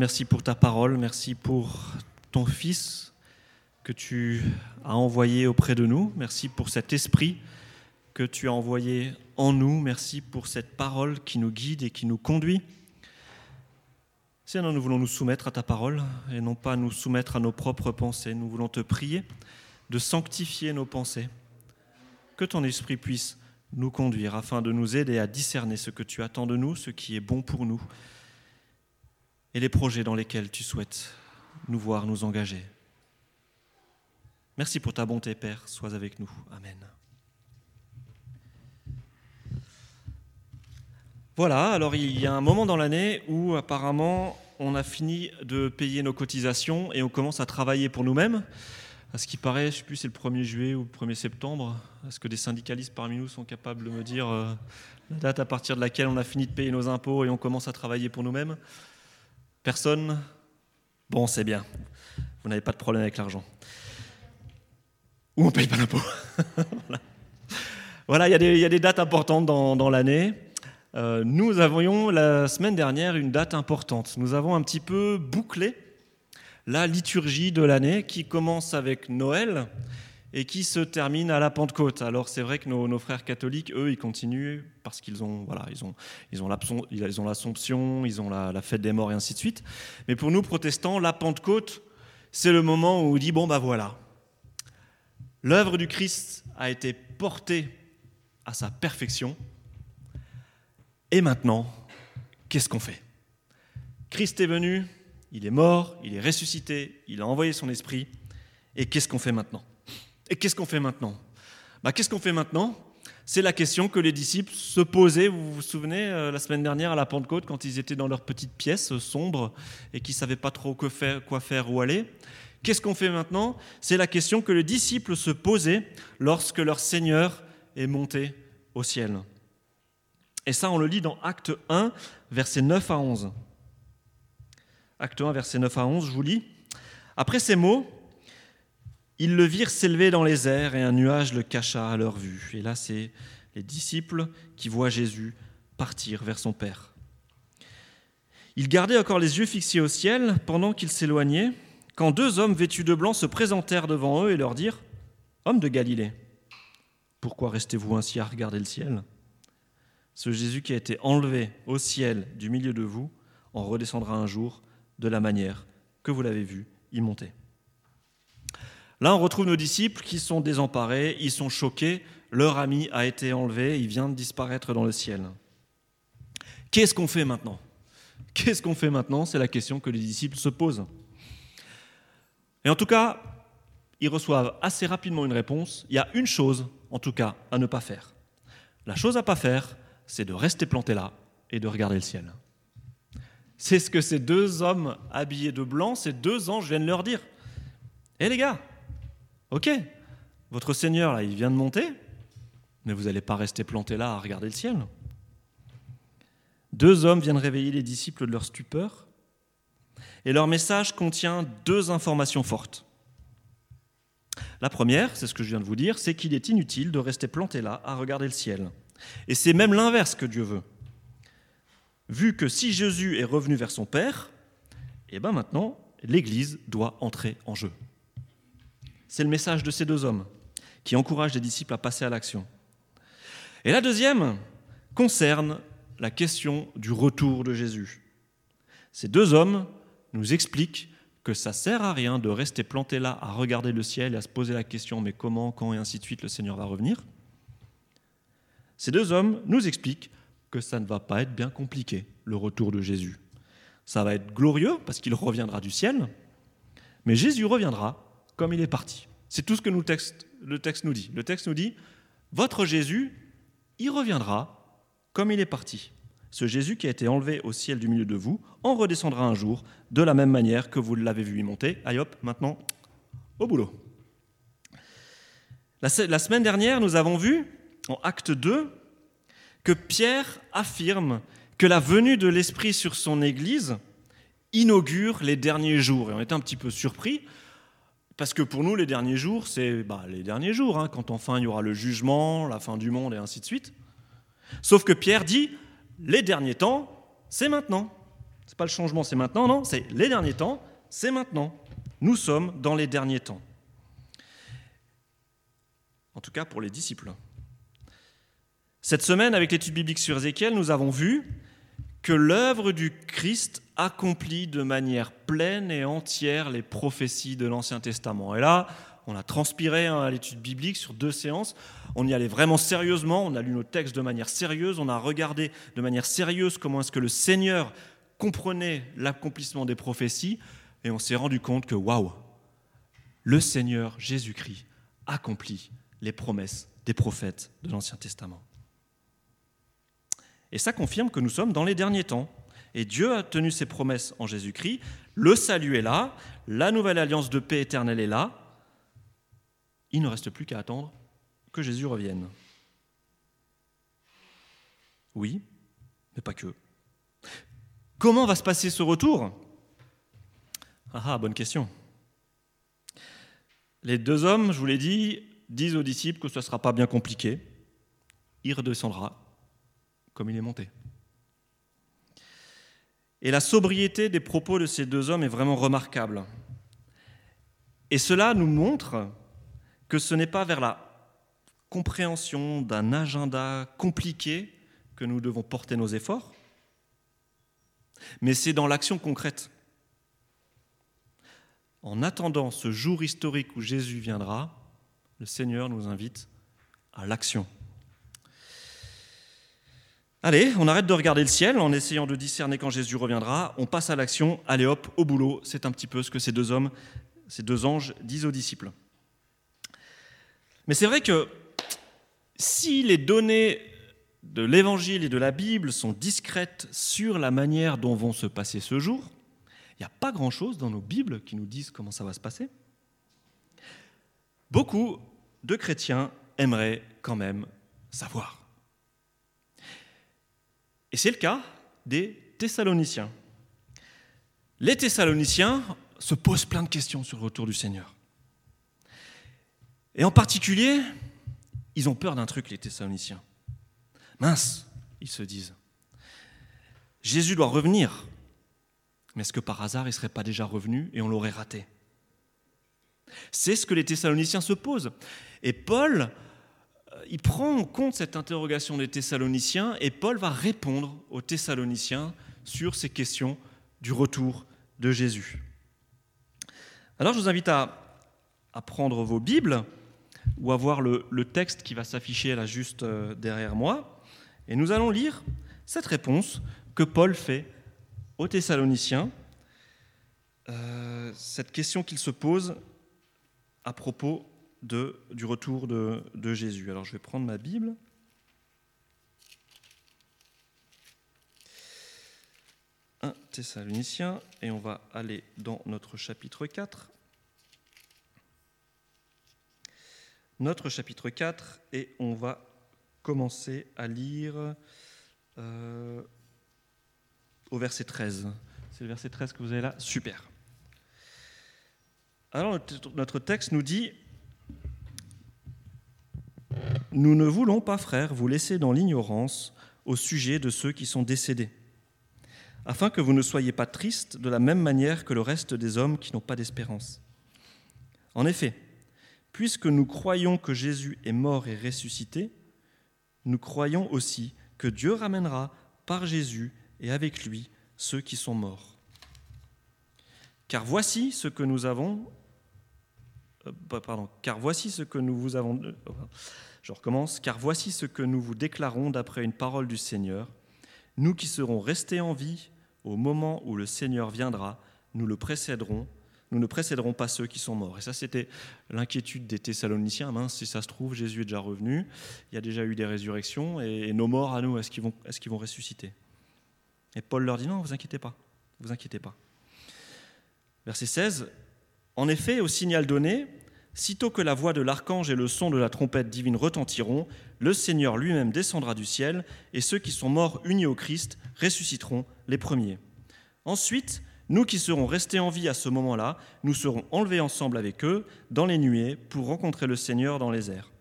merci pour ta parole, merci pour ton Fils que tu as envoyé auprès de nous, merci pour cet esprit que tu as envoyé en nous, merci pour cette parole qui nous guide et qui nous conduit. Seigneur, nous voulons nous soumettre à ta parole et non pas nous soumettre à nos propres pensées. Nous voulons te prier de sanctifier nos pensées, que ton esprit puisse nous conduire afin de nous aider à discerner ce que tu attends de nous, ce qui est bon pour nous et les projets dans lesquels tu souhaites nous voir nous engager. Merci pour ta bonté, Père. Sois avec nous. Amen. Voilà, alors il y a un moment dans l'année où apparemment on a fini de payer nos cotisations et on commence à travailler pour nous-mêmes. À ce qui paraît, je ne sais plus si c'est le 1er juillet ou le 1er septembre. Est-ce que des syndicalistes parmi nous sont capables de me dire euh, la date à partir de laquelle on a fini de payer nos impôts et on commence à travailler pour nous-mêmes? Personne? Bon, c'est bien. Vous n'avez pas de problème avec l'argent. Ou on ne paye pas l'impôt. voilà, il y, a des dates importantes dans, l'année. Euh, nous avions la semaine dernière une date importante. Nous avons un petit peu bouclé la liturgie de l'année qui commence avec Noël et qui se termine à la Pentecôte. Alors c'est vrai que nos, frères catholiques, eux, ils continuent parce qu'ils ont, voilà, ils ont, ils ont l'Assomption, ils ont la, fête des morts et ainsi de suite. Mais pour nous, protestants, la Pentecôte, c'est le moment où on dit, bon, bah voilà, l'œuvre du Christ a été portée à sa perfection, et maintenant, qu'est-ce qu'on fait? Christ est venu, il est mort, il est ressuscité, il a envoyé son esprit. Et qu'est-ce qu'on fait maintenant? Et qu'est-ce qu'on fait maintenant bah, Qu'est-ce qu'on fait maintenant C'est la question que les disciples se posaient, vous vous souvenez, euh, la semaine dernière à la Pentecôte, quand ils étaient dans leur petite pièce sombre et qu'ils ne savaient pas trop faire, quoi faire où aller. Qu'est-ce qu'on fait maintenant C'est la question que les disciples se posaient lorsque leur Seigneur est monté au ciel. Et ça, on le lit dans Acte 1, versets 9 à 11. Acte 1, versets 9 à 11, je vous lis. Après ces mots, ils le virent s'élever dans les airs et un nuage le cacha à leur vue. Et là, c'est les disciples qui voient Jésus partir vers son Père. Ils gardaient encore les yeux fixés au ciel pendant qu'ils s'éloignaient, quand deux hommes vêtus de blanc se présentèrent devant eux et leur dirent Hommes de Galilée, pourquoi restez-vous ainsi à regarder le ciel? Ce Jésus qui a été enlevé au ciel du milieu de vous en redescendra un jour de la manière que vous l'avez vu y monter. Là, on retrouve nos disciples qui sont désemparés, ils sont choqués, leur ami a été enlevé, il vient de disparaître dans le ciel. Qu'est-ce qu'on fait maintenant? Qu'est-ce qu'on fait maintenant? C'est la question que les disciples se posent. Et en tout cas, ils reçoivent assez rapidement une réponse. Il y a une chose, en tout cas, à ne pas faire. La chose à ne pas faire, c'est de rester planté là et de regarder le ciel. C'est ce que ces deux hommes habillés de blanc, ces deux anges viennent leur dire. Eh les gars, ok, votre Seigneur, il vient de monter, mais vous n'allez pas rester plantés là à regarder le ciel. Deux hommes viennent réveiller les disciples de leur stupeur, et leur message contient deux informations fortes. La première, c'est ce que je viens de vous dire, c'est qu'il est inutile de rester planté là à regarder le ciel. Et c'est même l'inverse que Dieu veut vu que si Jésus est revenu vers son Père, et eh bien maintenant, l'Église doit entrer en jeu. C'est le message de ces deux hommes qui encouragent les disciples à passer à l'action. Et la deuxième concerne la question du retour de Jésus. Ces deux hommes nous expliquent que ça sert à rien de rester planté là à regarder le ciel et à se poser la question mais comment, quand et ainsi de suite le Seigneur va revenir. Ces deux hommes nous expliquent que ça ne va pas être bien compliqué, le retour de Jésus. Ça va être glorieux parce qu'il reviendra du ciel, mais Jésus reviendra comme il est parti. C'est tout ce que nous, le texte nous dit. Le texte nous dit, votre Jésus, il reviendra comme il est parti. Ce Jésus qui a été enlevé au ciel du milieu de vous en redescendra un jour de la même manière que vous l'avez vu y monter. Aïe hop, maintenant, au boulot. La, la semaine dernière, nous avons vu, en acte 2, que Pierre affirme que la venue de l'Esprit sur son Église inaugure les derniers jours. Et on est un petit peu surpris, parce que pour nous, les derniers jours, c'est bah, les derniers jours, hein, quand enfin il y aura le jugement, la fin du monde et ainsi de suite. Sauf que Pierre dit, les derniers temps, c'est maintenant. C'est pas le changement, c'est maintenant, non, c'est les derniers temps, c'est maintenant. Nous sommes dans les derniers temps. En tout cas pour les disciples. Cette semaine, avec l'étude biblique sur Ézéchiel, nous avons vu que l'œuvre du Christ accomplit de manière pleine et entière les prophéties de l'Ancien Testament. Et là, on a transpiré hein, à l'étude biblique sur deux séances. On y allait vraiment sérieusement, on a lu nos textes de manière sérieuse, on a regardé de manière sérieuse comment est-ce que le Seigneur comprenait l'accomplissement des prophéties, et on s'est rendu compte que, waouh, le Seigneur Jésus-Christ accomplit les promesses des prophètes de l'Ancien Testament. Et ça confirme que nous sommes dans les derniers temps. Et Dieu a tenu ses promesses en Jésus-Christ. Le salut est là, la nouvelle alliance de paix éternelle est là. Il ne reste plus qu'à attendre que Jésus revienne. Oui, mais pas que. Comment va se passer ce retour? Ah, ah bonne question. Les deux hommes, je vous l'ai dit, disent aux disciples que ce ne sera pas bien compliqué. Il redescendra comme il est monté. Et la sobriété des propos de ces deux hommes est vraiment remarquable. Et cela nous montre que ce n'est pas vers la compréhension d'un agenda compliqué que nous devons porter nos efforts, mais c'est dans l'action concrète. En attendant ce jour historique où Jésus viendra, le Seigneur nous invite à l'action. Allez, on arrête de regarder le ciel en essayant de discerner quand Jésus reviendra, on passe à l'action, allez hop, au boulot, c'est un petit peu ce que ces deux hommes, ces deux anges disent aux disciples. Mais c'est vrai que si les données de l'Évangile et de la Bible sont discrètes sur la manière dont vont se passer ce jour, il n'y a pas grand-chose dans nos Bibles qui nous disent comment ça va se passer. Beaucoup de chrétiens aimeraient quand même savoir. Et c'est le cas des Thessaloniciens. Les Thessaloniciens se posent plein de questions sur le retour du Seigneur. Et en particulier, ils ont peur d'un truc, les Thessaloniciens. Mince, ils se disent. Jésus doit revenir. Mais est-ce que par hasard, il ne serait pas déjà revenu et on l'aurait raté? C'est ce que les Thessaloniciens se posent. Et Paul il prend en compte cette interrogation des Thessaloniciens et Paul va répondre aux Thessaloniciens sur ces questions du retour de Jésus. Alors je vous invite à, prendre vos Bibles ou à voir le, texte qui va s'afficher là juste euh, derrière moi et nous allons lire cette réponse que Paul fait aux Thessaloniciens, euh, cette question qu'il se pose à propos du retour de, de Jésus. Alors je vais prendre ma Bible. Un Thessalonicien, et on va aller dans notre chapitre 4. Notre chapitre 4, et on va commencer à lire euh, au verset 13. C'est le verset 13 que vous avez là? Super. Alors notre texte nous dit nous ne voulons pas, frères, vous laisser dans l'ignorance au sujet de ceux qui sont décédés, afin que vous ne soyez pas tristes de la même manière que le reste des hommes qui n'ont pas d'espérance. En effet, puisque nous croyons que Jésus est mort et ressuscité, nous croyons aussi que Dieu ramènera par Jésus et avec lui ceux qui sont morts. Car voici ce que nous avons. Euh, pardon, car voici ce que nous vous avons. Euh, je recommence, car voici ce que nous vous déclarons d'après une parole du Seigneur. Nous qui serons restés en vie au moment où le Seigneur viendra, nous le précéderons, nous ne précéderons pas ceux qui sont morts. Et ça, c'était l'inquiétude des Thessaloniciens. Mince, si ça se trouve, Jésus est déjà revenu, il y a déjà eu des résurrections, et nos morts à nous, est-ce qu'ils vont, vont ressusciter? Et Paul leur dit non, vous inquiétez pas, vous inquiétez pas. Verset 16, en effet, au signal donné, Sitôt que la voix de l'archange et le son de la trompette divine retentiront, le Seigneur lui-même descendra du ciel, et ceux qui sont morts unis au Christ ressusciteront les premiers. Ensuite, nous qui serons restés en vie à ce moment-là, nous serons enlevés ensemble avec eux dans les nuées pour rencontrer le Seigneur dans les airs.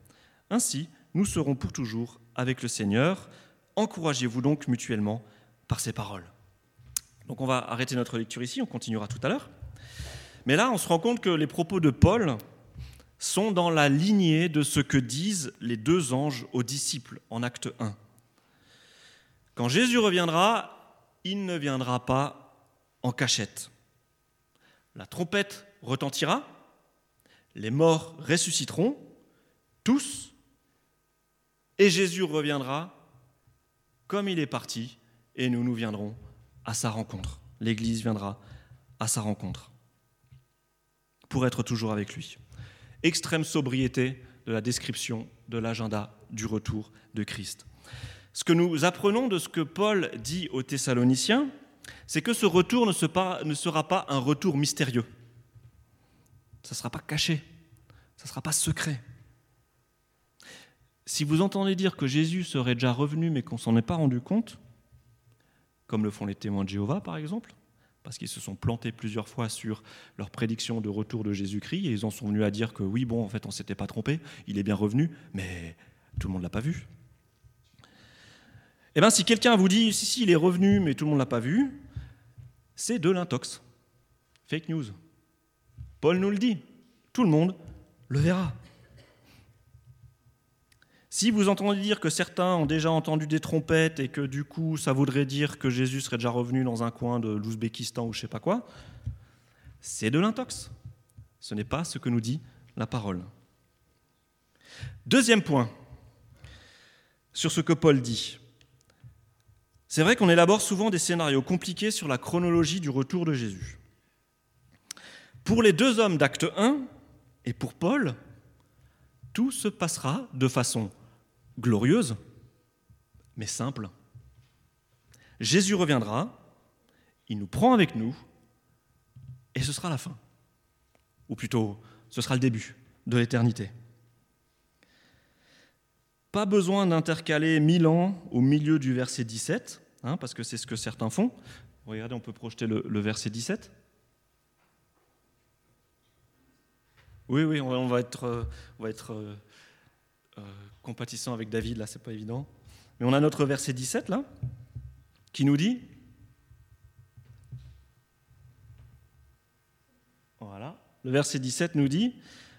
Ainsi, nous serons pour toujours avec le Seigneur. Encouragez-vous donc mutuellement par ces paroles. Donc on va arrêter notre lecture ici, on continuera tout à l'heure. Mais là, on se rend compte que les propos de Paul sont dans la lignée de ce que disent les deux anges aux disciples en acte 1. Quand Jésus reviendra, il ne viendra pas en cachette. La trompette retentira, les morts ressusciteront, tous, et Jésus reviendra comme il est parti, et nous nous viendrons à sa rencontre. L'Église viendra à sa rencontre pour être toujours avec lui. Extrême sobriété de la description de l'agenda du retour de Christ. Ce que nous apprenons de ce que Paul dit aux Thessaloniciens, c'est que ce retour ne sera pas un retour mystérieux. Ça ne sera pas caché, ça ne sera pas secret. Si vous entendez dire que Jésus serait déjà revenu mais qu'on s'en est pas rendu compte, comme le font les témoins de Jéhovah par exemple, parce qu'ils se sont plantés plusieurs fois sur leur prédiction de retour de Jésus-Christ et ils en sont venus à dire que oui, bon, en fait, on ne s'était pas trompé, il est bien revenu, mais tout le monde ne l'a pas vu. Eh bien, si quelqu'un vous dit si, si, il est revenu, mais tout le monde l'a pas vu, c'est de l'intox. Fake news. Paul nous le dit. Tout le monde le verra. Si vous entendez dire que certains ont déjà entendu des trompettes et que du coup ça voudrait dire que Jésus serait déjà revenu dans un coin de l'Ouzbékistan ou je sais pas quoi, c'est de l'intox. Ce n'est pas ce que nous dit la parole. Deuxième point sur ce que Paul dit. C'est vrai qu'on élabore souvent des scénarios compliqués sur la chronologie du retour de Jésus. Pour les deux hommes d'acte 1 et pour Paul, tout se passera de façon glorieuse, mais simple. Jésus reviendra, il nous prend avec nous, et ce sera la fin. Ou plutôt, ce sera le début de l'éternité. Pas besoin d'intercaler mille ans au milieu du verset 17, hein, parce que c'est ce que certains font. Regardez, on peut projeter le, verset 17. Oui, oui, on va être, être euh, euh, compatissant avec David, là, c'est pas évident. Mais on a notre verset 17, là, qui nous dit Voilà. Le verset 17 nous dit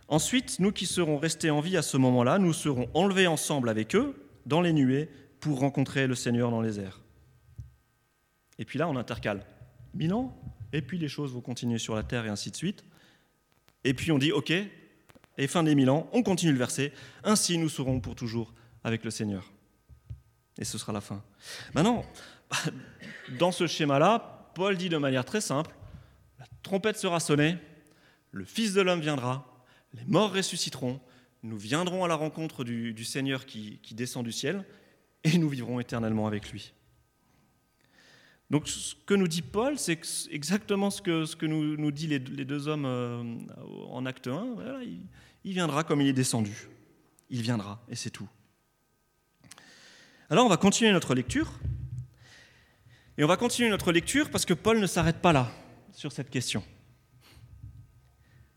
Ensuite, nous qui serons restés en vie à ce moment-là, nous serons enlevés ensemble avec eux dans les nuées pour rencontrer le Seigneur dans les airs. Et puis là, on intercale. Mille ans, et puis les choses vont continuer sur la terre et ainsi de suite. Et puis on dit, OK, et fin des mille ans, on continue le verset, ainsi nous serons pour toujours avec le Seigneur. Et ce sera la fin. Maintenant, dans ce schéma-là, Paul dit de manière très simple, la trompette sera sonnée, le Fils de l'homme viendra, les morts ressusciteront, nous viendrons à la rencontre du, Seigneur qui, descend du ciel, et nous vivrons éternellement avec lui. Donc ce que nous dit Paul, c'est exactement ce que, nous, nous dit les, deux hommes euh, en acte 1. Voilà, il viendra comme il est descendu. Il viendra, et c'est tout. Alors on va continuer notre lecture. Et on va continuer notre lecture parce que Paul ne s'arrête pas là sur cette question.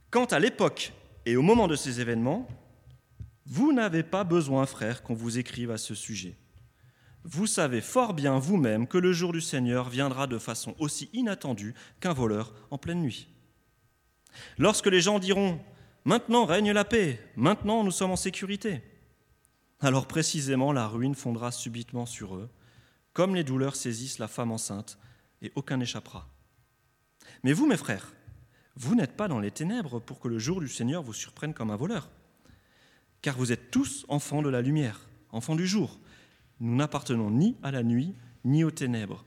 Quant à l'époque et au moment de ces événements, vous n'avez pas besoin, frères, qu'on vous écrive à ce sujet. Vous savez fort bien vous-même que le jour du Seigneur viendra de façon aussi inattendue qu'un voleur en pleine nuit. Lorsque les gens diront Maintenant règne la paix, maintenant nous sommes en sécurité. Alors précisément la ruine fondra subitement sur eux, comme les douleurs saisissent la femme enceinte, et aucun n'échappera. Mais vous, mes frères, vous n'êtes pas dans les ténèbres pour que le jour du Seigneur vous surprenne comme un voleur, car vous êtes tous enfants de la lumière, enfants du jour. Nous n'appartenons ni à la nuit, ni aux ténèbres.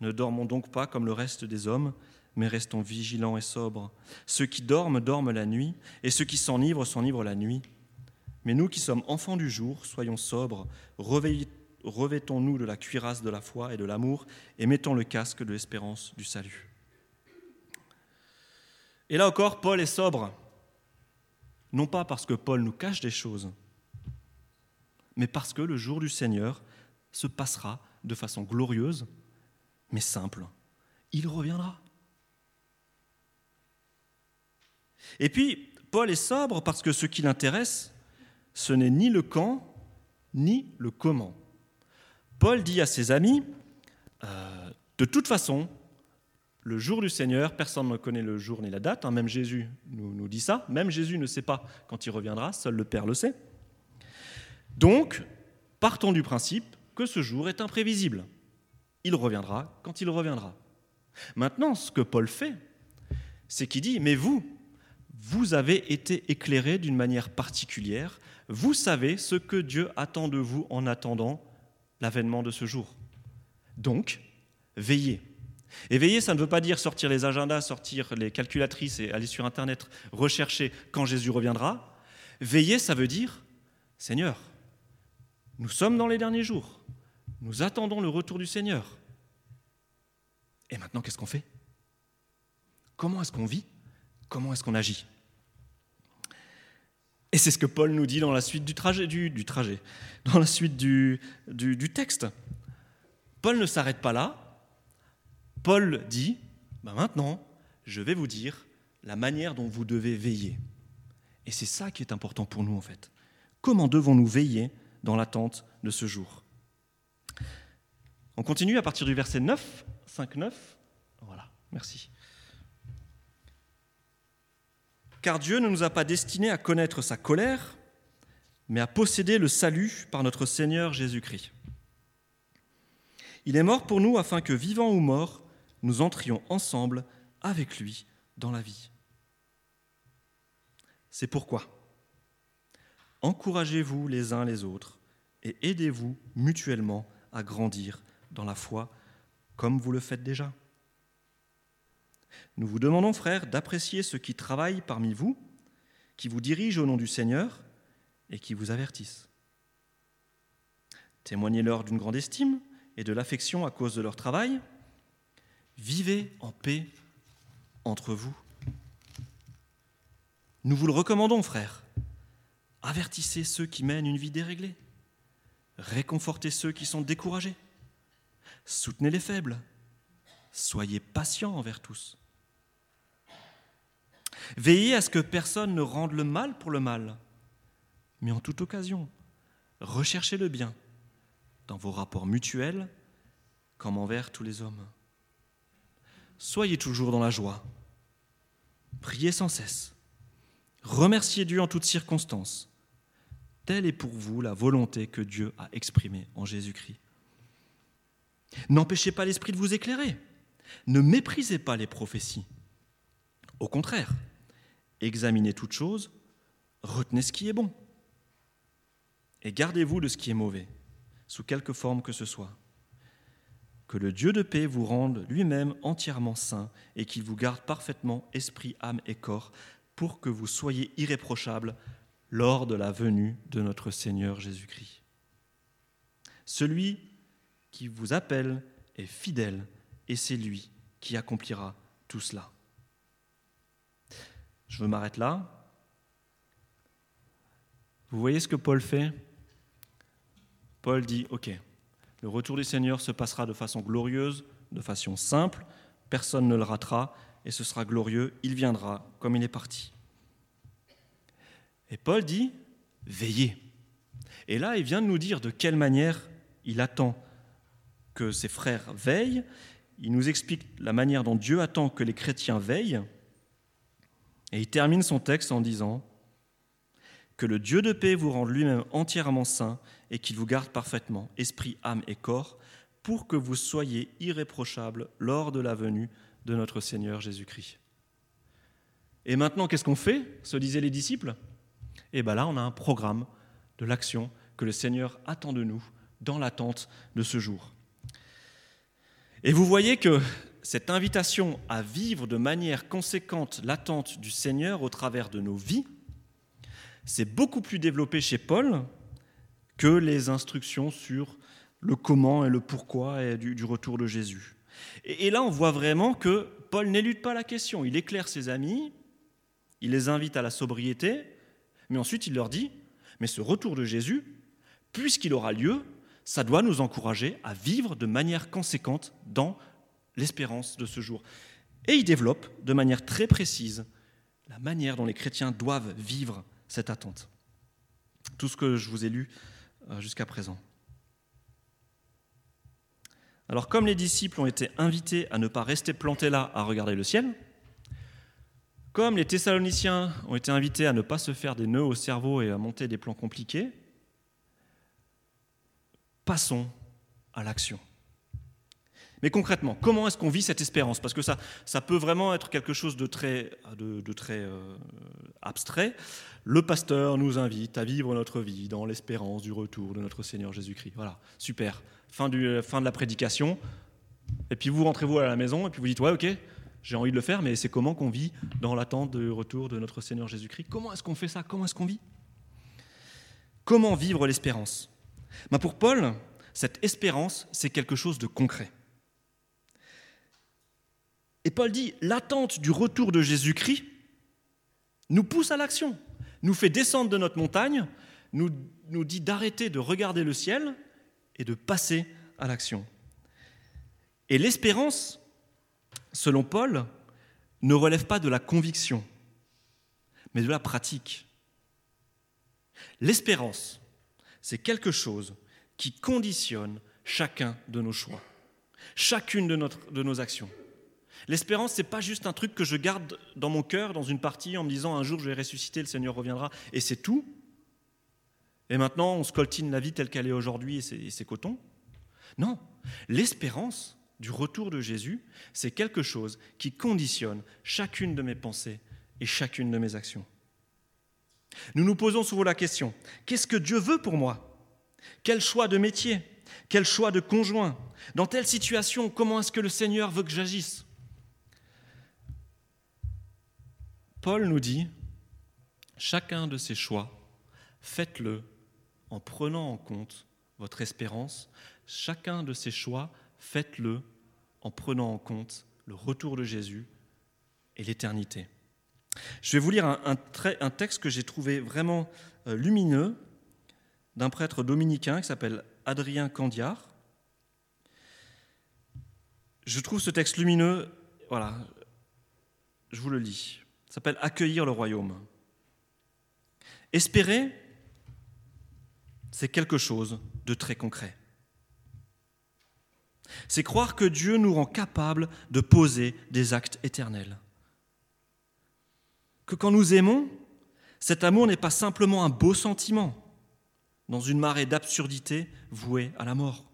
Ne dormons donc pas comme le reste des hommes, mais restons vigilants et sobres. Ceux qui dorment, dorment la nuit, et ceux qui s'enivrent, s'enivrent la nuit. Mais nous qui sommes enfants du jour, soyons sobres, revêtons-nous de la cuirasse de la foi et de l'amour, et mettons le casque de l'espérance du salut. Et là encore, Paul est sobre, non pas parce que Paul nous cache des choses, mais parce que le jour du Seigneur se passera de façon glorieuse, mais simple. Il reviendra. Et puis, Paul est sobre parce que ce qui l'intéresse, ce n'est ni le quand, ni le comment. Paul dit à ses amis, euh, de toute façon, le jour du Seigneur, personne ne connaît le jour ni la date, hein, même Jésus nous, nous dit ça, même Jésus ne sait pas quand il reviendra, seul le Père le sait. Donc, partons du principe que ce jour est imprévisible. Il reviendra quand il reviendra. Maintenant, ce que Paul fait, c'est qu'il dit, mais vous, vous avez été éclairés d'une manière particulière, vous savez ce que Dieu attend de vous en attendant l'avènement de ce jour. Donc, veillez. Et veiller, ça ne veut pas dire sortir les agendas, sortir les calculatrices et aller sur Internet rechercher quand Jésus reviendra. Veiller, ça veut dire, Seigneur, nous sommes dans les derniers jours, nous attendons le retour du Seigneur. Et maintenant, qu'est-ce qu'on fait? Comment est-ce qu'on vit? Comment est-ce qu'on agit? Et c'est ce que Paul nous dit dans la suite du trajet, du, trajet dans la suite du, texte. Paul ne s'arrête pas là, Paul dit, bah maintenant, je vais vous dire la manière dont vous devez veiller. Et c'est ça qui est important pour nous en fait. Comment devons-nous veiller dans l'attente de ce jour? On continue à partir du verset 9, 5, 9. Voilà, merci. Car Dieu ne nous a pas destinés à connaître sa colère, mais à posséder le salut par notre Seigneur Jésus-Christ. Il est mort pour nous afin que, vivant ou mort, nous entrions ensemble avec lui dans la vie. C'est pourquoi encouragez-vous les uns les autres et aidez-vous mutuellement à grandir dans la foi comme vous le faites déjà. Nous vous demandons, frères, d'apprécier ceux qui travaillent parmi vous, qui vous dirigent au nom du Seigneur et qui vous avertissent. Témoignez-leur d'une grande estime et de l'affection à cause de leur travail Vivez en paix entre vous. Nous vous le recommandons, frères. Avertissez ceux qui mènent une vie déréglée. Réconfortez ceux qui sont découragés. Soutenez les faibles. Soyez patients envers tous. Veillez à ce que personne ne rende le mal pour le mal, mais en toute occasion, recherchez le bien dans vos rapports mutuels comme envers tous les hommes. Soyez toujours dans la joie. Priez sans cesse. Remerciez Dieu en toutes circonstances. Telle est pour vous la volonté que Dieu a exprimée en Jésus-Christ. N'empêchez pas l'Esprit de vous éclairer. Ne méprisez pas les prophéties. Au contraire, examinez toutes choses, retenez ce qui est bon, et gardez-vous de ce qui est mauvais, sous quelque forme que ce soit. Que le Dieu de paix vous rende lui-même entièrement saint et qu'il vous garde parfaitement esprit, âme et corps pour que vous soyez irréprochables lors de la venue de notre Seigneur Jésus-Christ. Celui qui vous appelle est fidèle et c'est lui qui accomplira tout cela. Je veux m'arrêter là. Vous voyez ce que Paul fait? Paul dit, OK, le retour du Seigneur se passera de façon glorieuse, de façon simple, personne ne le ratera, et ce sera glorieux, il viendra comme il est parti. Et Paul dit, veillez. Et là, il vient de nous dire de quelle manière il attend que ses frères veillent. Il nous explique la manière dont Dieu attend que les chrétiens veillent. Et il termine son texte en disant, que le Dieu de paix vous rende lui-même entièrement saint et qu'il vous garde parfaitement, esprit, âme et corps, pour que vous soyez irréprochables lors de la venue de notre Seigneur Jésus-Christ. Et maintenant, qu'est-ce qu'on fait se disaient les disciples? Et eh bien là, on a un programme de l'action que le Seigneur attend de nous dans l'attente de ce jour. Et vous voyez que cette invitation à vivre de manière conséquente l'attente du Seigneur au travers de nos vies, c'est beaucoup plus développé chez Paul que les instructions sur le comment et le pourquoi et du, retour de Jésus. Et, là, on voit vraiment que Paul n'élude pas la question. Il éclaire ses amis, il les invite à la sobriété, mais ensuite il leur dit, mais ce retour de Jésus, puisqu'il aura lieu, ça doit nous encourager à vivre de manière conséquente dans l'espérance de ce jour. Et il développe de manière très précise la manière dont les chrétiens doivent vivre cette attente. Tout ce que je vous ai lu euh, jusqu'à présent. Alors comme les disciples ont été invités à ne pas rester plantés là à regarder le ciel, comme les Thessaloniciens ont été invités à ne pas se faire des nœuds au cerveau et à monter des plans compliqués, passons à l'action. Mais concrètement, comment est-ce qu'on vit cette espérance? Parce que ça, ça peut vraiment être quelque chose de très, euh, abstrait. Le pasteur nous invite à vivre notre vie dans l'espérance du retour de notre Seigneur Jésus-Christ. Voilà, super. Fin, fin de la prédication. Et puis vous rentrez-vous à la maison et puis vous dites, ouais, ok, j'ai envie de le faire, mais c'est comment qu'on vit dans l'attente du retour de notre Seigneur Jésus-Christ? Comment est-ce qu'on fait ça? Comment est-ce qu'on vit? Comment vivre l'espérance? Ben Pour Paul, cette espérance, c'est quelque chose de concret. Et Paul dit, l'attente du retour de Jésus-Christ nous pousse à l'action, nous fait descendre de notre montagne, nous, dit d'arrêter de regarder le ciel et de passer à l'action. Et l'espérance, selon Paul, ne relève pas de la conviction, mais de la pratique. L'espérance, c'est quelque chose qui conditionne chacun de nos choix, chacune de nos actions. L'espérance, c'est pas juste un truc que je garde dans mon cœur, dans une partie, en me disant un jour je vais ressusciter, le Seigneur reviendra, et c'est tout. Et maintenant, on scoltine la vie telle qu'elle est aujourd'hui, et c'est coton. Non, l'espérance du retour de Jésus, c'est quelque chose qui conditionne chacune de mes pensées et chacune de mes actions. Nous nous posons souvent la question, qu'est-ce que Dieu veut pour moi? Quel choix de métier? Quel choix de conjoint? Dans telle situation, comment est-ce que le Seigneur veut que j'agisse? Paul nous dit, chacun de ces choix, faites-le en prenant en compte votre espérance. Chacun de ces choix, faites-le en prenant en compte le retour de Jésus et l'éternité. Je vais vous lire un, texte que j'ai trouvé vraiment euh, lumineux d'un prêtre dominicain qui s'appelle Adrien Candiard. Je trouve ce texte lumineux, voilà, je vous le lis s'appelle accueillir le royaume. Espérer, c'est quelque chose de très concret. C'est croire que Dieu nous rend capables de poser des actes éternels. Que quand nous aimons, cet amour n'est pas simplement un beau sentiment dans une marée d'absurdité vouée à la mort,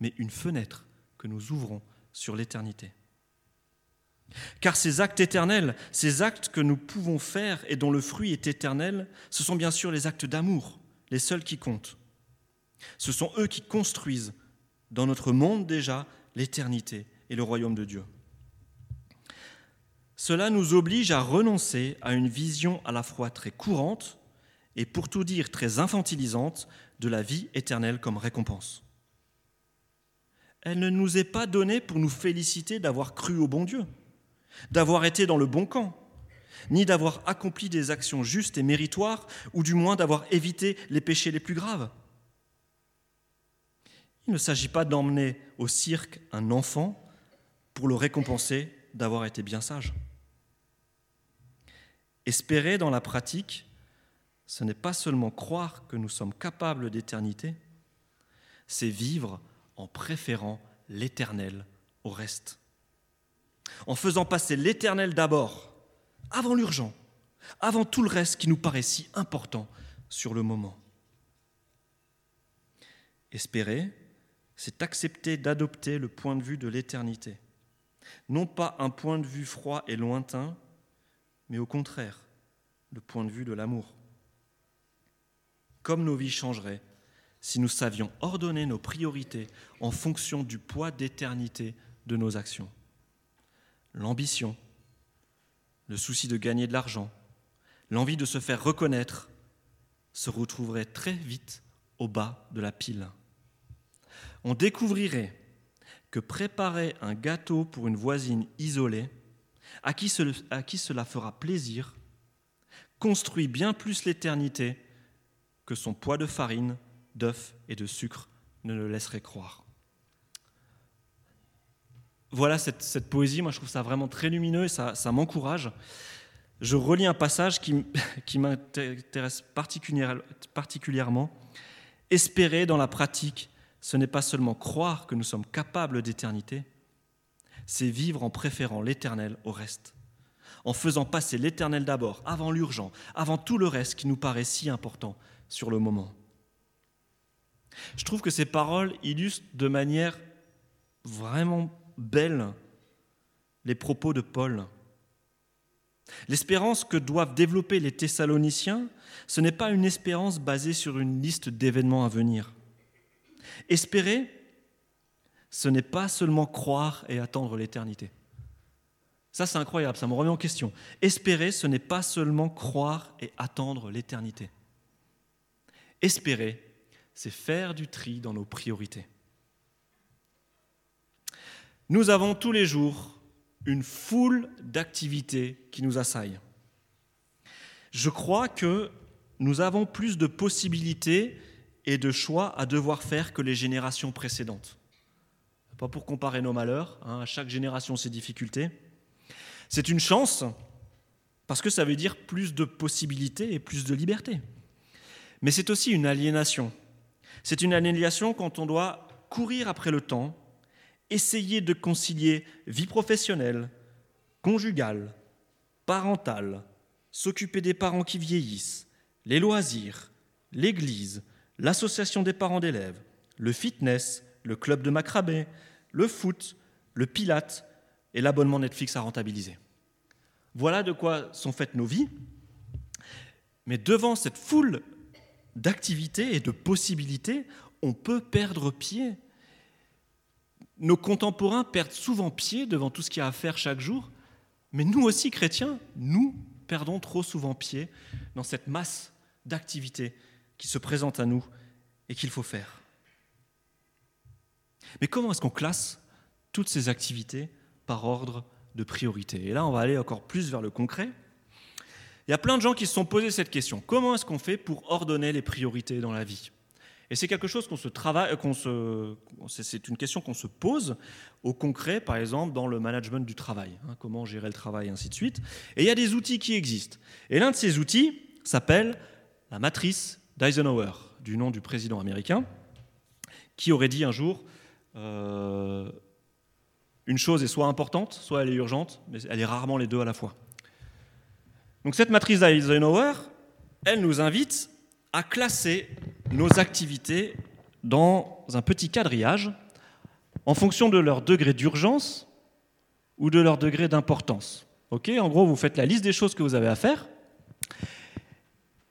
mais une fenêtre que nous ouvrons sur l'éternité. Car ces actes éternels, ces actes que nous pouvons faire et dont le fruit est éternel, ce sont bien sûr les actes d'amour, les seuls qui comptent. Ce sont eux qui construisent dans notre monde déjà l'éternité et le royaume de Dieu. Cela nous oblige à renoncer à une vision à la fois très courante et pour tout dire très infantilisante de la vie éternelle comme récompense. Elle ne nous est pas donnée pour nous féliciter d'avoir cru au bon Dieu d'avoir été dans le bon camp, ni d'avoir accompli des actions justes et méritoires, ou du moins d'avoir évité les péchés les plus graves. Il ne s'agit pas d'emmener au cirque un enfant pour le récompenser d'avoir été bien sage. Espérer dans la pratique, ce n'est pas seulement croire que nous sommes capables d'éternité, c'est vivre en préférant l'éternel au reste en faisant passer l'éternel d'abord, avant l'urgent, avant tout le reste qui nous paraît si important sur le moment. Espérer, c'est accepter d'adopter le point de vue de l'éternité, non pas un point de vue froid et lointain, mais au contraire, le point de vue de l'amour. Comme nos vies changeraient si nous savions ordonner nos priorités en fonction du poids d'éternité de nos actions l'ambition, le souci de gagner de l'argent, l'envie de se faire reconnaître se retrouveraient très vite au bas de la pile. On découvrirait que préparer un gâteau pour une voisine isolée, à qui, à qui cela fera plaisir, construit bien plus l'éternité que son poids de farine, d'œufs et de sucre ne le laisserait croire voilà cette, poésie, moi je trouve ça vraiment très lumineux et ça, m'encourage. Je relis un passage qui, qui m'intéresse particulièrement. Espérer dans la pratique, ce n'est pas seulement croire que nous sommes capables d'éternité, c'est vivre en préférant l'éternel au reste, en faisant passer l'éternel d'abord, avant l'urgent, avant tout le reste qui nous paraît si important sur le moment. Je trouve que ces paroles illustrent de manière vraiment belle les propos de Paul. L'espérance que doivent développer les Thessaloniciens, ce n'est pas une espérance basée sur une liste d'événements à venir. Espérer, ce n'est pas seulement croire et attendre l'éternité. Ça, c'est incroyable, ça me remet en question. Espérer, ce n'est pas seulement croire et attendre l'éternité. Espérer, c'est faire du tri dans nos priorités. Nous avons tous les jours une foule d'activités qui nous assaillent. Je crois que nous avons plus de possibilités et de choix à devoir faire que les générations précédentes. Pas pour comparer nos malheurs, hein, à chaque génération ses difficultés. C'est une chance parce que ça veut dire plus de possibilités et plus de liberté. Mais c'est aussi une aliénation. C'est une aliénation quand on doit courir après le temps, essayer de concilier vie professionnelle, conjugale, parentale, s'occuper des parents qui vieillissent, les loisirs, l'église, l'association des parents d'élèves, le fitness, le club de macrabé, le foot, le pilate et l'abonnement Netflix à rentabiliser. Voilà de quoi sont faites nos vies. Mais devant cette foule d'activités et de possibilités, on peut perdre pied. Nos contemporains perdent souvent pied devant tout ce qu'il y a à faire chaque jour, mais nous aussi, chrétiens, nous perdons trop souvent pied dans cette masse d'activités qui se présentent à nous et qu'il faut faire. Mais comment est-ce qu'on classe toutes ces activités par ordre de priorité? Et là, on va aller encore plus vers le concret. Il y a plein de gens qui se sont posé cette question. Comment est-ce qu'on fait pour ordonner les priorités dans la vie? Et c'est quelque chose qu'on se travaille, qu'on se, c'est une question qu'on se pose au concret, par exemple dans le management du travail. Hein, comment gérer le travail, et ainsi de suite. Et il y a des outils qui existent. Et l'un de ces outils s'appelle la matrice d'Eisenhower, du nom du président américain, qui aurait dit un jour euh, une chose est soit importante, soit elle est urgente, mais elle est rarement les deux à la fois. Donc cette matrice d'Eisenhower, elle nous invite à classer nos activités dans un petit quadrillage en fonction de leur degré d'urgence ou de leur degré d'importance. Ok, en gros, vous faites la liste des choses que vous avez à faire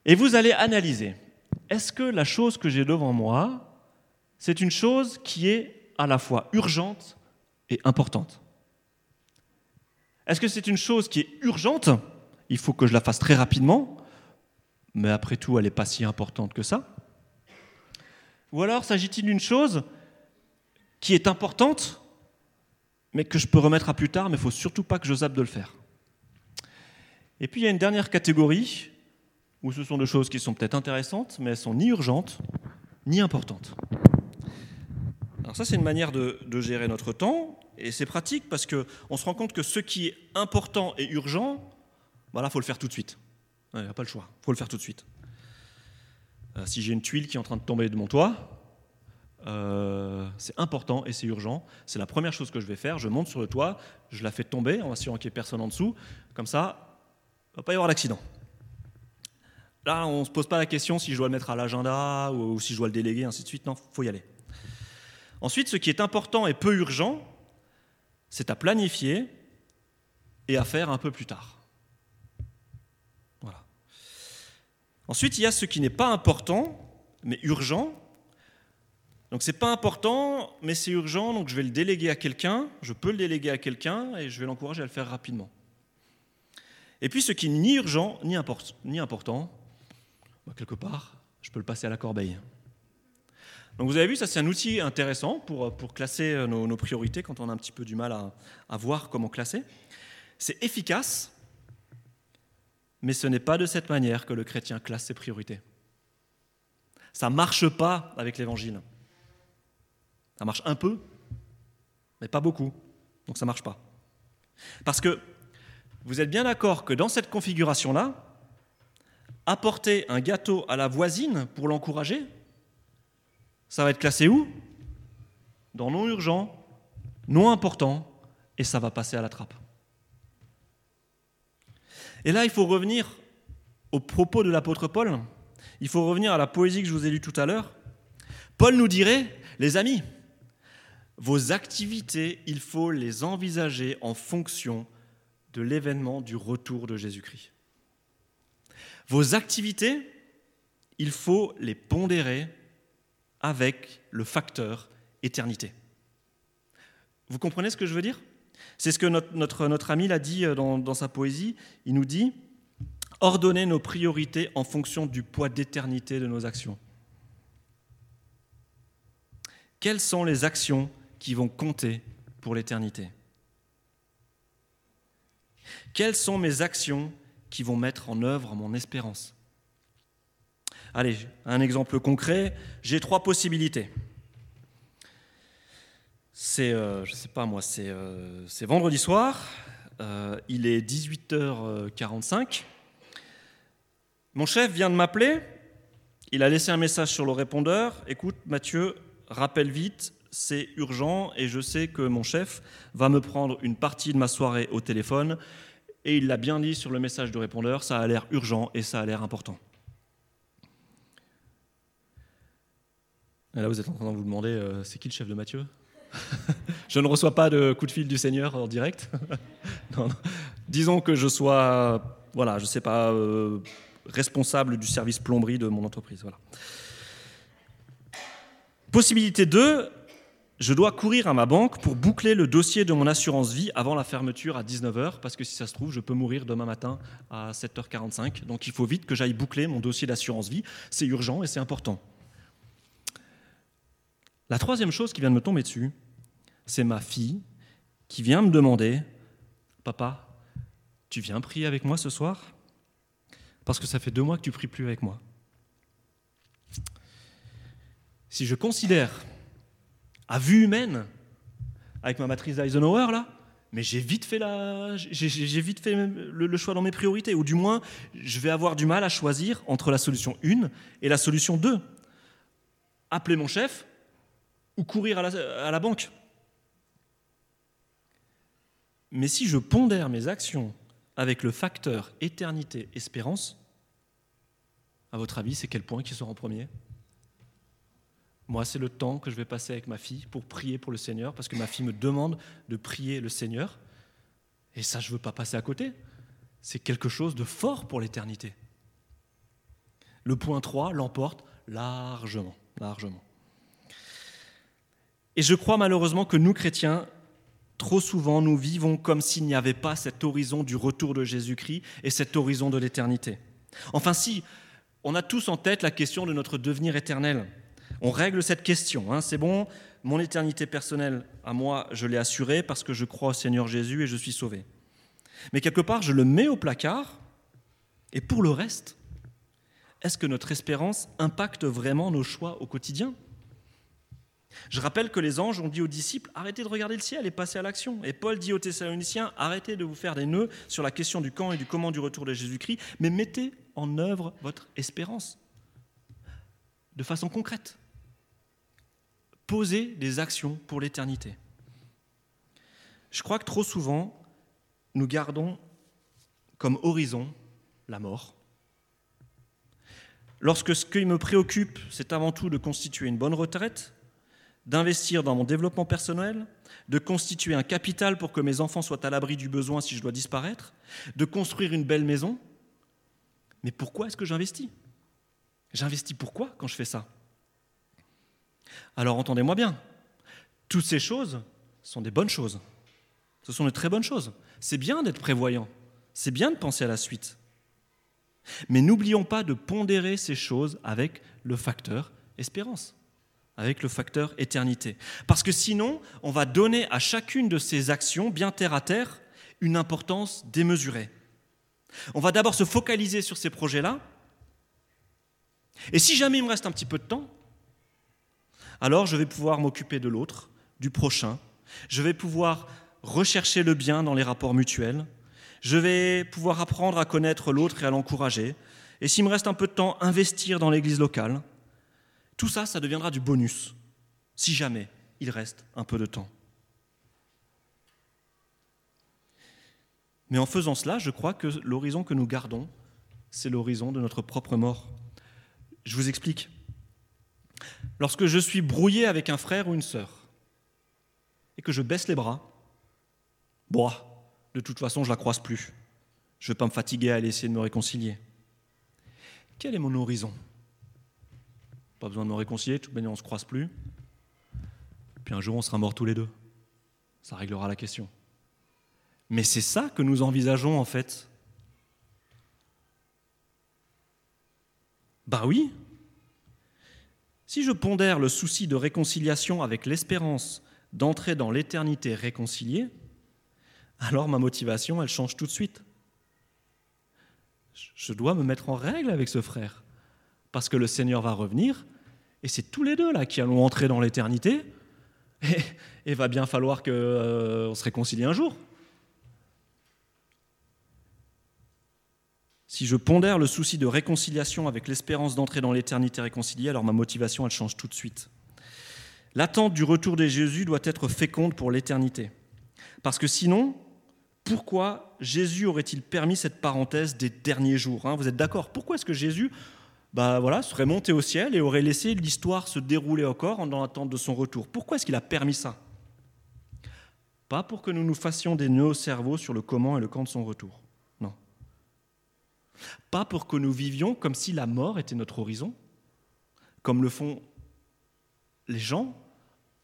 et vous allez analyser. Est-ce que la chose que j'ai devant moi, c'est une chose qui est à la fois urgente et importante? Est-ce que c'est une chose qui est urgente? Il faut que je la fasse très rapidement, mais après tout, elle n'est pas si importante que ça. Ou alors s'agit-il d'une chose qui est importante, mais que je peux remettre à plus tard, mais il faut surtout pas que je zappe de le faire. Et puis il y a une dernière catégorie, où ce sont des choses qui sont peut-être intéressantes, mais elles sont ni urgentes, ni importantes. Alors ça, c'est une manière de, gérer notre temps, et c'est pratique parce qu'on se rend compte que ce qui est important et urgent, voilà, il faut le faire tout de suite. Il n'y a pas le choix, il faut le faire tout de suite. Euh, si j'ai une tuile qui est en train de tomber de mon toit, euh, c'est important et c'est urgent. C'est la première chose que je vais faire. Je monte sur le toit, je la fais tomber en assurant qu'il n'y ait personne en dessous. Comme ça, il ne va pas y avoir d'accident. Là, on ne se pose pas la question si je dois le mettre à l'agenda ou, si je dois le déléguer, ainsi de suite. Non, il faut y aller. Ensuite, ce qui est important et peu urgent, c'est à planifier et à faire un peu plus tard. Ensuite, il y a ce qui n'est pas important, mais urgent. Donc c'est pas important, mais c'est urgent, donc je vais le déléguer à quelqu'un, je peux le déléguer à quelqu'un et je vais l'encourager à le faire rapidement. Et puis ce qui n'est ni urgent ni, important, bah, quelque part, je peux le passer à la corbeille. Donc vous avez vu, ça c'est un outil intéressant pour, pour classer nos, nos, priorités quand on a un petit peu du mal à, à voir comment classer. C'est efficace, mais ce n'est pas de cette manière que le chrétien classe ses priorités. Ça ne marche pas avec l'évangile. Ça marche un peu, mais pas beaucoup. Donc ça ne marche pas. Parce que vous êtes bien d'accord que dans cette configuration-là, apporter un gâteau à la voisine pour l'encourager, ça va être classé où? Dans non urgent, non important, et ça va passer à la trappe. Et là, il faut revenir au propos de l'apôtre Paul. Il faut revenir à la poésie que je vous ai lue tout à l'heure. Paul nous dirait, les amis, vos activités, il faut les envisager en fonction de l'événement du retour de Jésus-Christ. Vos activités, il faut les pondérer avec le facteur éternité. Vous comprenez ce que je veux dire? C'est ce que notre, ami l'a dit euh, dans, dans sa poésie. Il nous dit ordonner nos priorités en fonction du poids d'éternité de nos actions. Quelles sont les actions qui vont compter pour l'éternité? Quelles sont mes actions qui vont mettre en œuvre mon espérance? Allez, un exemple concret, j'ai trois possibilités. C'est, euh, je sais pas moi, c'est, euh, vendredi soir, euh, il est 18h45. Mon chef vient de m'appeler, il a laissé un message sur le répondeur. Écoute, Mathieu, rappelle vite, c'est urgent et je sais que mon chef va me prendre une partie de ma soirée au téléphone. Et il l'a bien dit sur le message du répondeur, ça a l'air urgent et ça a l'air important. là, vous êtes en train de vous demander, c'est qui le chef de Mathieu? Je ne reçois pas de coup de fil du Seigneur en direct. Disons que je sois, voilà, je sais pas, euh, responsable du service plomberie de mon entreprise. Voilà. Possibilité 2, je dois courir à ma banque pour boucler le dossier de mon assurance vie avant la fermeture à 19h, parce que si ça se trouve, je peux mourir demain matin à 7h45. Donc il faut vite que j'aille boucler mon dossier d'assurance vie. C'est urgent et c'est important. La troisième chose qui vient de me tomber dessus, c'est ma fille qui vient me demander, Papa, tu viens prier avec moi ce soir? Parce que ça fait deux mois que tu pries plus avec moi. Si je considère à vue humaine, avec ma matrice d'Eisenhower là, mais j'ai vite fait, la, j'ai, vite fait le, choix dans mes priorités, ou du moins, je vais avoir du mal à choisir entre la solution 1 et la solution 2. Appeler mon chef ou courir à la banque. Mais si je pondère mes actions avec le facteur éternité-espérance, à votre avis, c'est quel point qui sera en premier? Moi, c'est le temps que je vais passer avec ma fille pour prier pour le Seigneur, parce que ma fille me demande de prier le Seigneur. Et ça, je ne veux pas passer à côté. C'est quelque chose de fort pour l'éternité. Le point 3 l'emporte largement, largement. Et je crois malheureusement que nous, chrétiens, trop souvent, nous vivons comme s'il n'y avait pas cet horizon du retour de Jésus-Christ et cet horizon de l'éternité. Enfin, si, on a tous en tête la question de notre devenir éternel. On règle cette question. Hein. C'est bon, mon éternité personnelle, à moi, je l'ai assurée parce que je crois au Seigneur Jésus et je suis sauvé. Mais quelque part, je le mets au placard. Et pour le reste, est-ce que notre espérance impacte vraiment nos choix au quotidien? Je rappelle que les anges ont dit aux disciples arrêtez de regarder le ciel et passez à l'action. Et Paul dit aux Thessaloniciens arrêtez de vous faire des nœuds sur la question du quand et du comment du retour de Jésus-Christ, mais mettez en œuvre votre espérance de façon concrète poser des actions pour l'éternité. Je crois que trop souvent, nous gardons comme horizon la mort. Lorsque ce qui me préoccupe, c'est avant tout de constituer une bonne retraite, d'investir dans mon développement personnel, de constituer un capital pour que mes enfants soient à l'abri du besoin si je dois disparaître, de construire une belle maison. Mais pourquoi est-ce que j'investis? J'investis pourquoi quand je fais ça? Alors entendez-moi bien, toutes ces choses sont des bonnes choses. Ce sont de très bonnes choses. C'est bien d'être prévoyant, c'est bien de penser à la suite. Mais n'oublions pas de pondérer ces choses avec le facteur espérance, avec le facteur éternité. Parce que sinon, on va donner à chacune de ces actions, bien terre à terre, une importance démesurée. On va d'abord se focaliser sur ces projets-là. Et si jamais il me reste un petit peu de temps, alors je vais pouvoir m'occuper de l'autre, du prochain. Je vais pouvoir rechercher le bien dans les rapports mutuels. Je vais pouvoir apprendre à connaître l'autre et à l'encourager. Et s'il me reste un peu de temps, investir dans l'église locale. Tout ça, ça deviendra du bonus, si jamais il reste un peu de temps. Mais en faisant cela, je crois que l'horizon que nous gardons, c'est l'horizon de notre propre mort. Je vous explique. Lorsque je suis brouillé avec un frère ou une sœur, et que je baisse les bras, boah, de toute façon, je la croise plus. Je ne vais pas me fatiguer à aller essayer de me réconcilier. Quel est mon horizon? Pas besoin de me réconcilier, tout bien on ne se croise plus. Puis un jour, on sera morts tous les deux. Ça réglera la question. Mais c'est ça que nous envisageons en fait. Bah oui. Si je pondère le souci de réconciliation avec l'espérance d'entrer dans l'éternité réconciliée, alors ma motivation, elle change tout de suite. Je dois me mettre en règle avec ce frère, parce que le Seigneur va revenir, et c'est tous les deux là qui allons entrer dans l'éternité, et il va bien falloir qu'on euh, se réconcilie un jour. Si je pondère le souci de réconciliation avec l'espérance d'entrer dans l'éternité réconciliée, alors ma motivation, elle change tout de suite. L'attente du retour de Jésus doit être féconde pour l'éternité. Parce que sinon, pourquoi Jésus aurait-il permis cette parenthèse des derniers jours hein? Vous êtes d'accord? Pourquoi est-ce que Jésus bah voilà, serait monté au ciel et aurait laissé l'histoire se dérouler encore dans l'attente de son retour Pourquoi est-ce qu'il a permis ça? Pas pour que nous nous fassions des nœuds au cerveau sur le comment et le quand de son retour. Non. Pas pour que nous vivions comme si la mort était notre horizon, comme le font les gens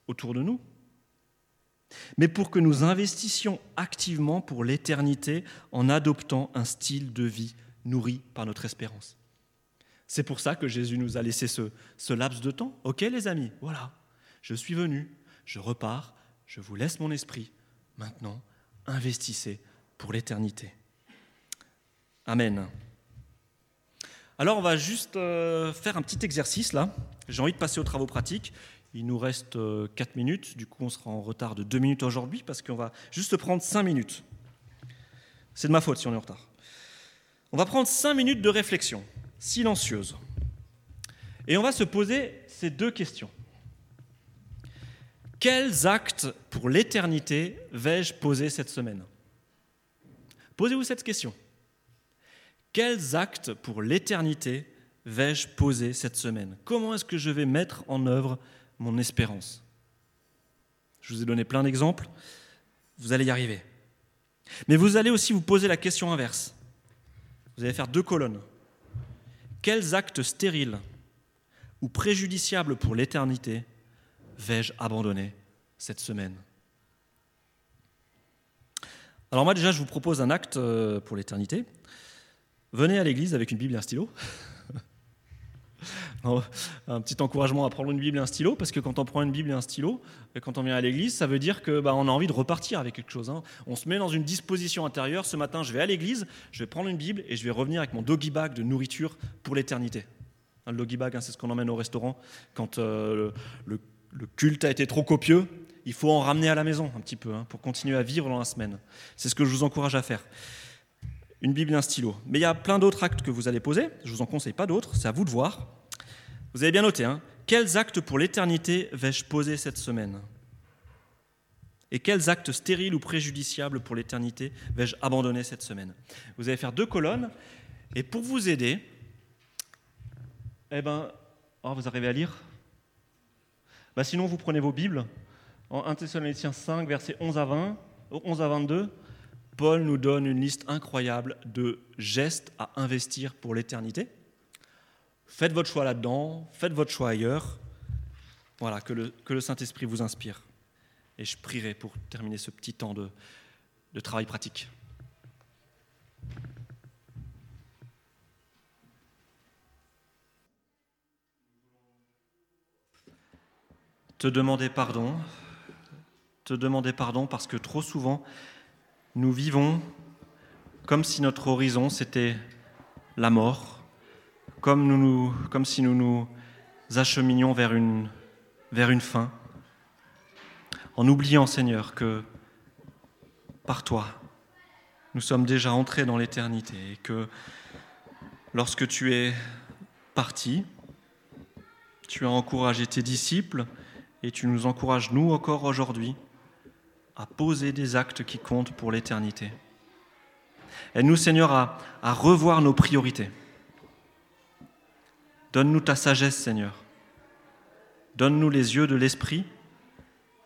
autour de nous mais pour que nous investissions activement pour l'éternité en adoptant un style de vie nourri par notre espérance. C'est pour ça que Jésus nous a laissé ce, laps de temps. Ok les amis, voilà, je suis venu, je repars, je vous laisse mon esprit. Maintenant, investissez pour l'éternité. Amen. Alors on va juste euh, faire un petit exercice là. J'ai envie de passer aux travaux pratiques. Il nous reste 4 euh, minutes, du coup on sera en retard de 2 minutes aujourd'hui parce qu'on va juste prendre 5 minutes. C'est de ma faute si on est en retard. On va prendre 5 minutes de réflexion, silencieuse. Et on va se poser ces deux questions. Quels actes pour l'éternité vais-je poser cette semaine? Posez-vous cette question. Quels actes pour l'éternité vais-je poser cette semaine? Comment est-ce que je vais mettre en œuvre mon espérance? Je vous ai donné plein d'exemples, vous allez y arriver. Mais vous allez aussi vous poser la question inverse. Vous allez faire deux colonnes. Quels actes stériles ou préjudiciables pour l'éternité vais-je abandonner cette semaine? Alors moi déjà, je vous propose un acte euh, pour l'éternité. Venez à l'église avec une Bible et un stylo. un petit encouragement à prendre une Bible et un stylo, parce que quand on prend une Bible et un stylo, et quand on vient à l'église, ça veut dire que bah, on a envie de repartir avec quelque chose. Hein. On se met dans une disposition intérieure. Ce matin, je vais à l'église, je vais prendre une Bible et je vais revenir avec mon doggy bag de nourriture pour l'éternité. Un doggy bag, hein, c'est ce qu'on emmène au restaurant quand euh, le, culte a été trop copieux. Il faut en ramener à la maison un petit peu hein, pour continuer à vivre dans la semaine. C'est ce que je vous encourage à faire une Bible et un stylo. Mais il y a plein d'autres actes que vous allez poser, je ne vous en conseille pas d'autres, c'est à vous de voir. Vous avez bien noté, hein. Quels actes pour l'éternité vais-je poser cette semaine? Et quels actes stériles ou préjudiciables pour l'éternité vais-je abandonner cette semaine? Vous allez faire deux colonnes, et pour vous aider, eh ben, oh, vous arrivez à lire? Bah, Sinon, vous prenez vos Bibles, en 1 Thessaloniciens 5, versets 11 à 20, 11 à 22, Paul nous donne une liste incroyable de gestes à investir pour l'éternité. Faites votre choix là-dedans, faites votre choix ailleurs. Voilà, que le, Saint-Esprit vous inspire. Et je prierai pour terminer ce petit temps de, de travail pratique. Te demander pardon, te demander pardon parce que trop souvent, nous vivons comme si notre horizon, c'était la mort, comme, si nous nous acheminions vers une fin, en oubliant, Seigneur, que par toi, nous sommes déjà entrés dans l'éternité et que lorsque tu es parti, tu as encouragé tes disciples et tu nous encourages, nous encore aujourd'hui, à poser des actes qui comptent pour l'éternité. Aide-nous, Seigneur, à, à revoir nos priorités. Donne-nous ta sagesse, Seigneur. Donne-nous les yeux de l'Esprit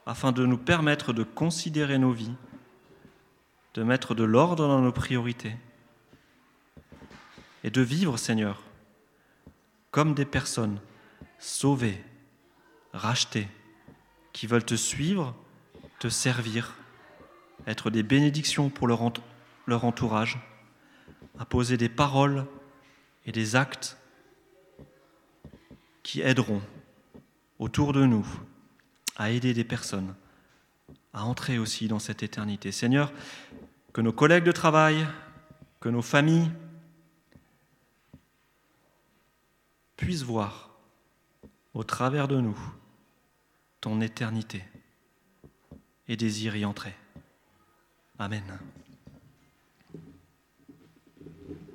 afin de nous permettre de considérer nos vies, de mettre de l'ordre dans nos priorités et de vivre, Seigneur, comme des personnes sauvées, rachetées, qui veulent te suivre, servir, être des bénédictions pour leur entourage, à poser des paroles et des actes qui aideront autour de nous à aider des personnes à entrer aussi dans cette éternité. Seigneur, que nos collègues de travail, que nos familles puissent voir au travers de nous ton éternité et désirent y entrer. Amen.